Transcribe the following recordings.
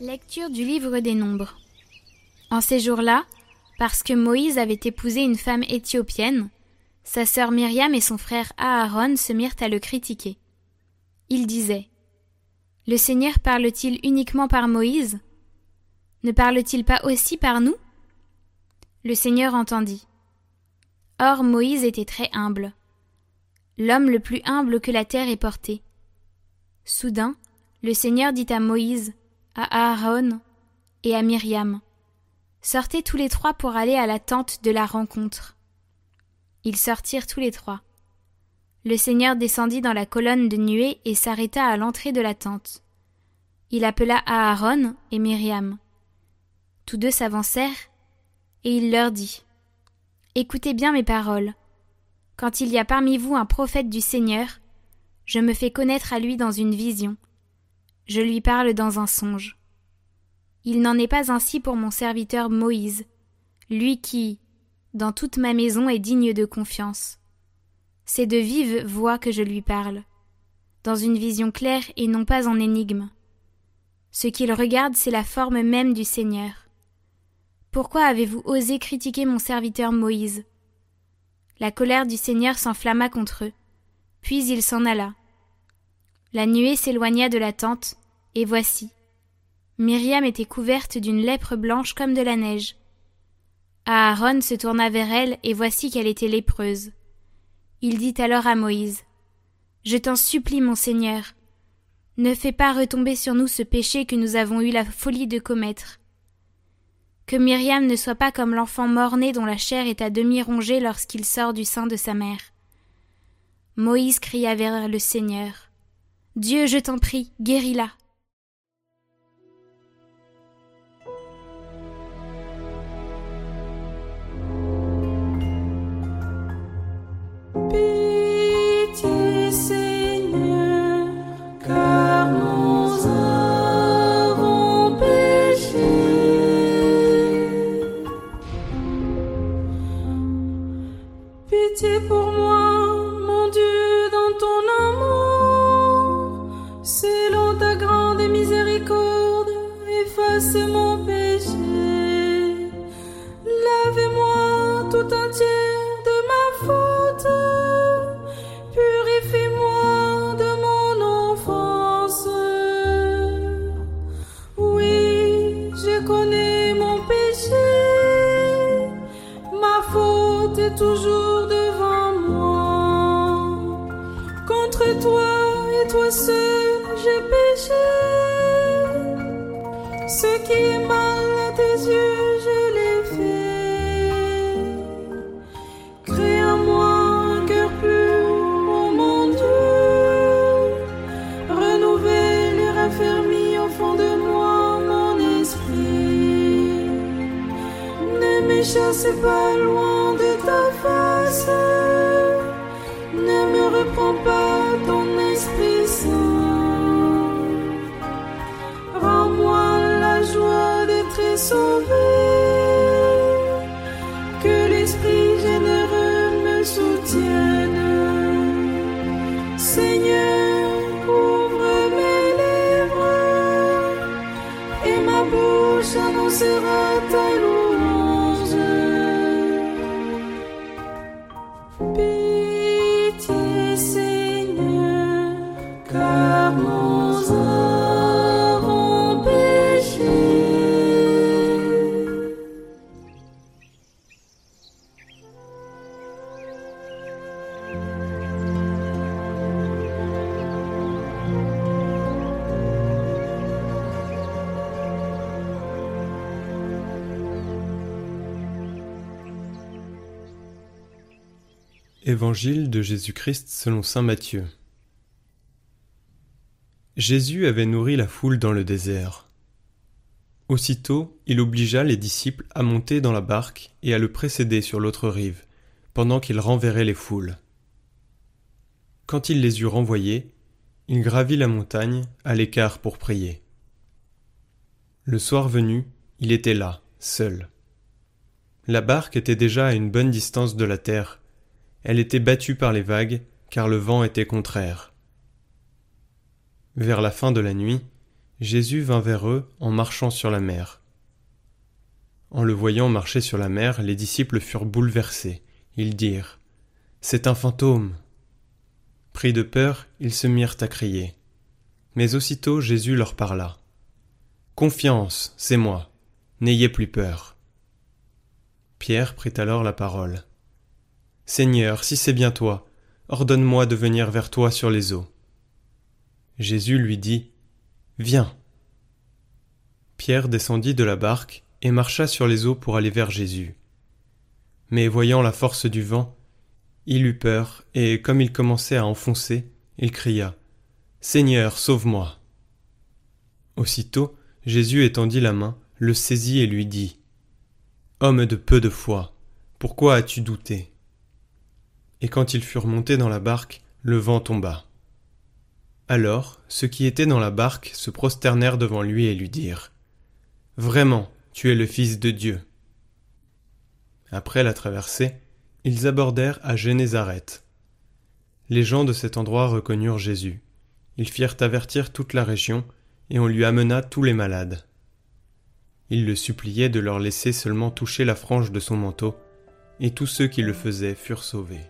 Lecture du livre des Nombres. En ces jours-là, parce que Moïse avait épousé une femme éthiopienne, sa sœur Myriam et son frère Aaron se mirent à le critiquer. Ils disaient Le Seigneur parle-t-il uniquement par Moïse? Ne parle-t-il pas aussi par nous? Le Seigneur entendit. Or Moïse était très humble, l'homme le plus humble que la terre ait porté. Soudain, le Seigneur dit à Moïse à Aaron et à Myriam. Sortez tous les trois pour aller à la tente de la rencontre. Ils sortirent tous les trois. Le Seigneur descendit dans la colonne de nuée et s'arrêta à l'entrée de la tente. Il appela Aaron et Myriam. Tous deux s'avancèrent, et il leur dit. Écoutez bien mes paroles. Quand il y a parmi vous un prophète du Seigneur, je me fais connaître à lui dans une vision, je lui parle dans un songe. Il n'en est pas ainsi pour mon serviteur Moïse, lui qui, dans toute ma maison, est digne de confiance. C'est de vive voix que je lui parle, dans une vision claire et non pas en énigme. Ce qu'il regarde, c'est la forme même du Seigneur. Pourquoi avez-vous osé critiquer mon serviteur Moïse? La colère du Seigneur s'enflamma contre eux, puis il s'en alla. La nuée s'éloigna de la tente, et voici. Myriam était couverte d'une lèpre blanche comme de la neige. Aaron se tourna vers elle, et voici qu'elle était lépreuse. Il dit alors à Moïse. Je t'en supplie, mon Seigneur, ne fais pas retomber sur nous ce péché que nous avons eu la folie de commettre. Que Myriam ne soit pas comme l'enfant mort-né dont la chair est à demi rongée lorsqu'il sort du sein de sa mère. Moïse cria vers le Seigneur. Dieu, je t'en prie, guéris-la. is Que l'esprit généreux me soutienne. Seigneur, ouvre mes lèvres et ma bouche annoncera Évangile de Jésus-Christ selon saint Matthieu. Jésus avait nourri la foule dans le désert. Aussitôt, il obligea les disciples à monter dans la barque et à le précéder sur l'autre rive, pendant qu'il renverrait les foules. Quand il les eut renvoyés, il gravit la montagne à l'écart pour prier. Le soir venu, il était là, seul. La barque était déjà à une bonne distance de la terre, elle était battue par les vagues, car le vent était contraire. Vers la fin de la nuit, Jésus vint vers eux en marchant sur la mer. En le voyant marcher sur la mer, les disciples furent bouleversés. Ils dirent C'est un fantôme. Pris de peur, ils se mirent à crier. Mais aussitôt Jésus leur parla. Confiance, c'est moi. N'ayez plus peur. Pierre prit alors la parole. Seigneur, si c'est bien toi, ordonne-moi de venir vers toi sur les eaux. Jésus lui dit Viens. Pierre descendit de la barque et marcha sur les eaux pour aller vers Jésus. Mais voyant la force du vent, il eut peur, et comme il commençait à enfoncer, il cria. Seigneur, sauve-moi. Aussitôt, Jésus étendit la main, le saisit et lui dit. Homme de peu de foi, pourquoi as-tu douté? Et quand ils furent montés dans la barque, le vent tomba. Alors ceux qui étaient dans la barque se prosternèrent devant lui et lui dirent Vraiment, tu es le Fils de Dieu. Après la traversée, ils abordèrent à Génézareth. Les gens de cet endroit reconnurent Jésus. Ils firent avertir toute la région, et on lui amena tous les malades. Ils le suppliaient de leur laisser seulement toucher la frange de son manteau, et tous ceux qui le faisaient furent sauvés.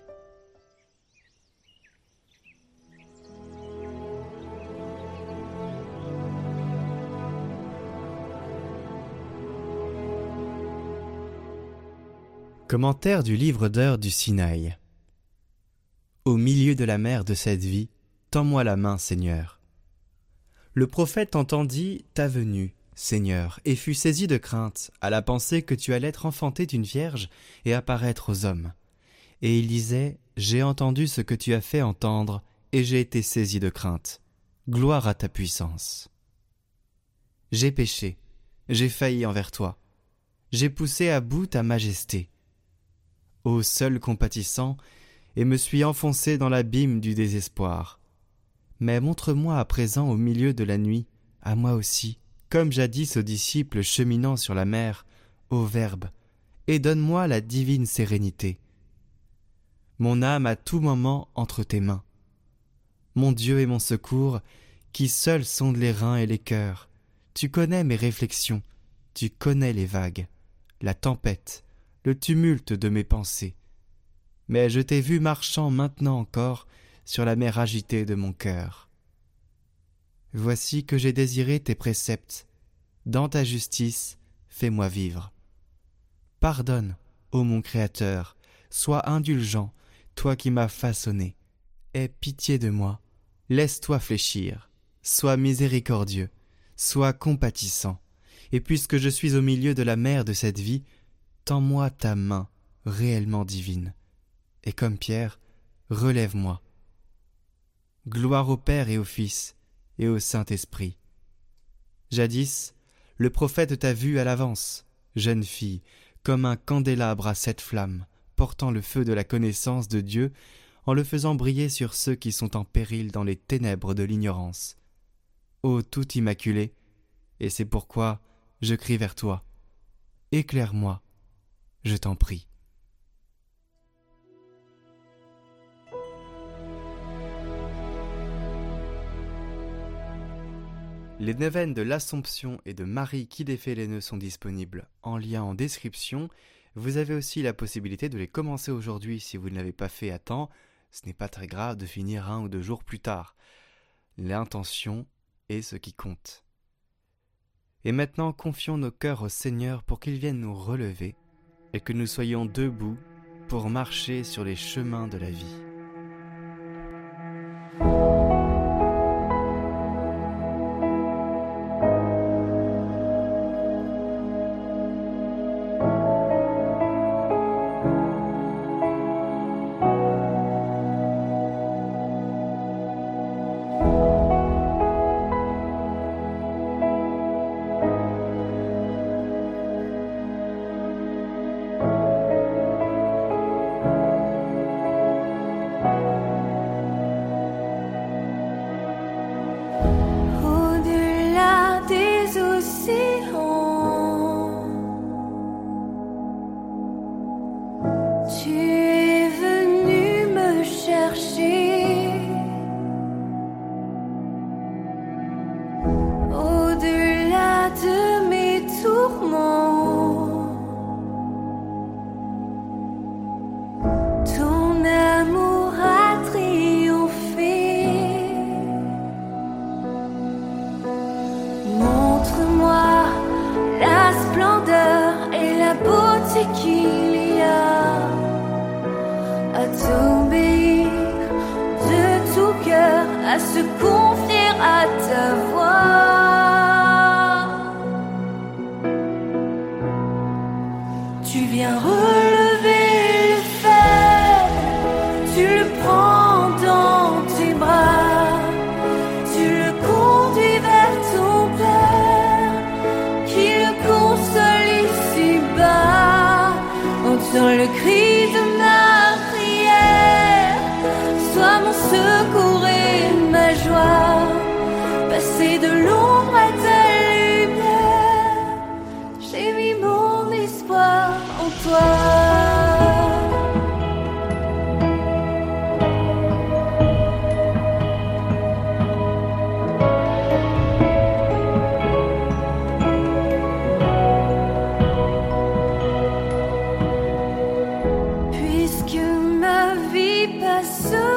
Commentaire du livre d'heures du Sinaï. Au milieu de la mer de cette vie, tends-moi la main, Seigneur. Le prophète entendit ta venue, Seigneur, et fut saisi de crainte à la pensée que tu allais être enfanté d'une vierge et apparaître aux hommes. Et il disait J'ai entendu ce que tu as fait entendre, et j'ai été saisi de crainte. Gloire à ta puissance. J'ai péché, j'ai failli envers toi, j'ai poussé à bout ta majesté ô seul compatissant, et me suis enfoncé dans l'abîme du désespoir. Mais montre-moi à présent au milieu de la nuit, à moi aussi, comme jadis aux disciples cheminant sur la mer, au Verbe, et donne-moi la divine sérénité. Mon âme à tout moment entre tes mains. Mon Dieu et mon secours, qui seul sonde les reins et les cœurs, tu connais mes réflexions, tu connais les vagues, la tempête, le tumulte de mes pensées. Mais je t'ai vu marchant maintenant encore sur la mer agitée de mon cœur. Voici que j'ai désiré tes préceptes. Dans ta justice, fais-moi vivre. Pardonne, ô mon Créateur, sois indulgent, toi qui m'as façonné. Aie pitié de moi, laisse-toi fléchir, sois miséricordieux, sois compatissant. Et puisque je suis au milieu de la mer de cette vie, tends-moi ta main réellement divine, et comme Pierre, relève-moi. Gloire au Père et au Fils et au Saint-Esprit. Jadis, le prophète t'a vu à l'avance, jeune fille, comme un candélabre à sept flammes, portant le feu de la connaissance de Dieu, en le faisant briller sur ceux qui sont en péril dans les ténèbres de l'ignorance. Ô tout immaculé, et c'est pourquoi je crie vers toi. Éclaire-moi, je t'en prie. Les neuvaines de l'Assomption et de Marie qui défait les nœuds sont disponibles en lien en description. Vous avez aussi la possibilité de les commencer aujourd'hui si vous ne l'avez pas fait à temps. Ce n'est pas très grave de finir un ou deux jours plus tard. L'intention est ce qui compte. Et maintenant confions nos cœurs au Seigneur pour qu'il vienne nous relever et que nous soyons debout pour marcher sur les chemins de la vie. 去 se confier à ta voix. Tu viens relever le faible, tu le prends dans tes bras, tu le conduis vers ton Père, qui le console ici-bas, entends le cri de ma prière, sois mon secours. Jesus.